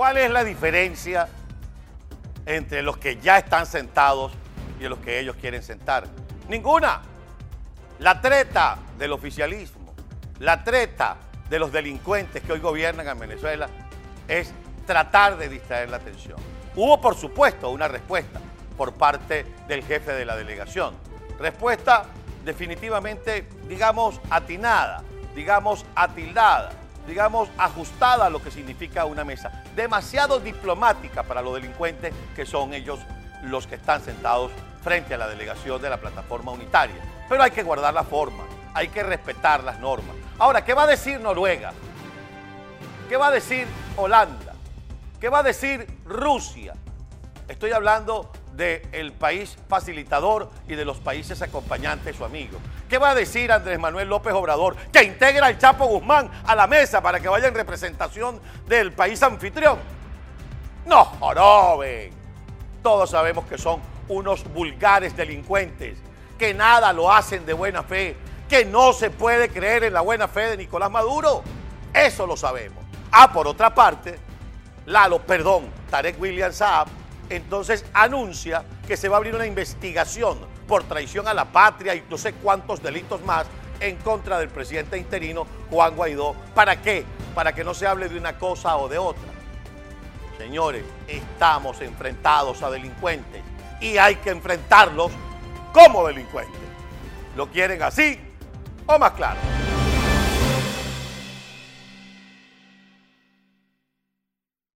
¿Cuál es la diferencia entre los que ya están sentados y los que ellos quieren sentar? Ninguna. La treta del oficialismo, la treta de los delincuentes que hoy gobiernan en Venezuela es tratar de distraer la atención. Hubo, por supuesto, una respuesta por parte del jefe de la delegación. Respuesta definitivamente, digamos, atinada, digamos, atildada, digamos, ajustada a lo que significa una mesa. Demasiado diplomática para los delincuentes que son ellos los que están sentados frente a la delegación de la plataforma unitaria. Pero hay que guardar la forma, hay que respetar las normas. Ahora, ¿qué va a decir Noruega? ¿Qué va a decir Holanda? ¿Qué va a decir Rusia? Estoy hablando del país facilitador y de los países acompañantes, su amigo. ¿Qué va a decir Andrés Manuel López Obrador, que integra al Chapo Guzmán a la mesa para que vaya en representación del país anfitrión? No, joroben. Todos sabemos que son unos vulgares delincuentes, que nada lo hacen de buena fe, que no se puede creer en la buena fe de Nicolás Maduro. Eso lo sabemos. Ah, por otra parte, Lalo, perdón, Tarek William Saab, entonces anuncia que se va a abrir una investigación por traición a la patria y no sé cuántos delitos más en contra del presidente interino Juan Guaidó. ¿Para qué? Para que no se hable de una cosa o de otra. Señores, estamos enfrentados a delincuentes y hay que enfrentarlos como delincuentes. ¿Lo quieren así o más claro?